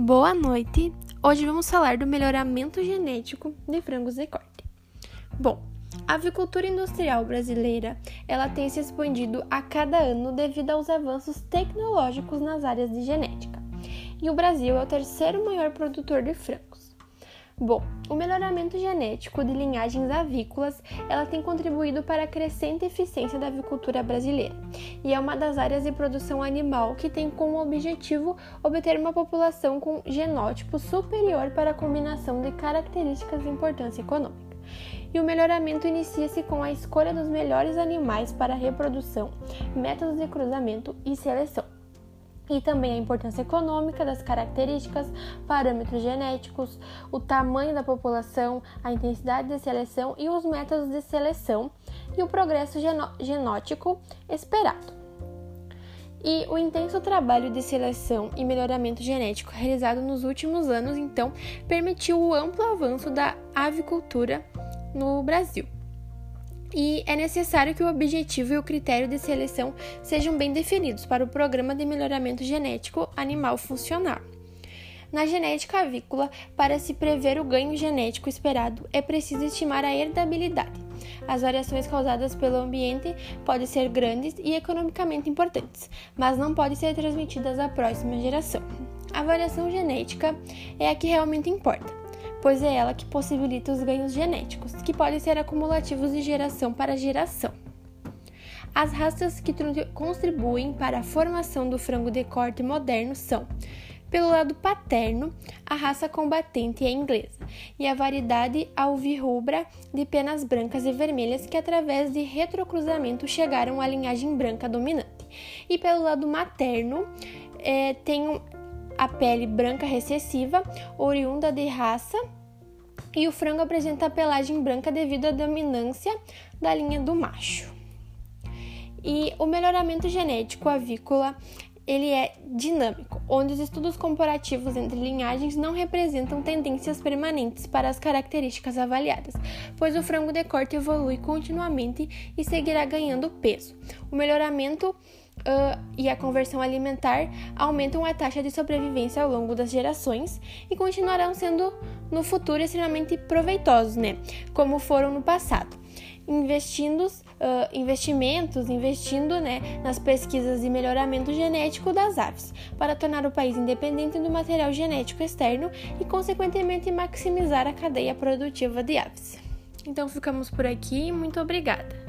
Boa noite! Hoje vamos falar do melhoramento genético de frangos de corte. Bom, a avicultura industrial brasileira, ela tem se expandido a cada ano devido aos avanços tecnológicos nas áreas de genética. E o Brasil é o terceiro maior produtor de frangos. Bom, o melhoramento genético de linhagens avícolas, ela tem contribuído para a crescente eficiência da avicultura brasileira e é uma das áreas de produção animal que tem como objetivo obter uma população com genótipo superior para a combinação de características de importância econômica. E o melhoramento inicia-se com a escolha dos melhores animais para reprodução, métodos de cruzamento e seleção e também a importância econômica das características, parâmetros genéticos, o tamanho da população, a intensidade de seleção e os métodos de seleção e o progresso genótico esperado. E o intenso trabalho de seleção e melhoramento genético realizado nos últimos anos, então, permitiu o amplo avanço da avicultura no Brasil e é necessário que o objetivo e o critério de seleção sejam bem definidos para o programa de melhoramento genético animal funcionar. Na genética avícola, para se prever o ganho genético esperado, é preciso estimar a herdabilidade. As variações causadas pelo ambiente podem ser grandes e economicamente importantes, mas não podem ser transmitidas à próxima geração. A variação genética é a que realmente importa pois é ela que possibilita os ganhos genéticos, que podem ser acumulativos de geração para geração. As raças que contribuem para a formação do frango de corte moderno são, pelo lado paterno, a raça combatente é inglesa e a variedade alvirrubra de penas brancas e vermelhas que, através de retrocruzamento, chegaram à linhagem branca dominante. E pelo lado materno, é, tem a pele branca recessiva, oriunda de raça, e o frango apresenta a pelagem branca devido à dominância da linha do macho. E o melhoramento genético avícola ele é dinâmico, onde os estudos comparativos entre linhagens não representam tendências permanentes para as características avaliadas, pois o frango de corte evolui continuamente e seguirá ganhando peso. O melhoramento uh, e a conversão alimentar aumentam a taxa de sobrevivência ao longo das gerações e continuarão sendo no futuro extremamente proveitosos, né? Como foram no passado. Investindo, uh, investimentos, investindo né, nas pesquisas de melhoramento genético das aves, para tornar o país independente do material genético externo e, consequentemente, maximizar a cadeia produtiva de aves. Então, ficamos por aqui. Muito obrigada!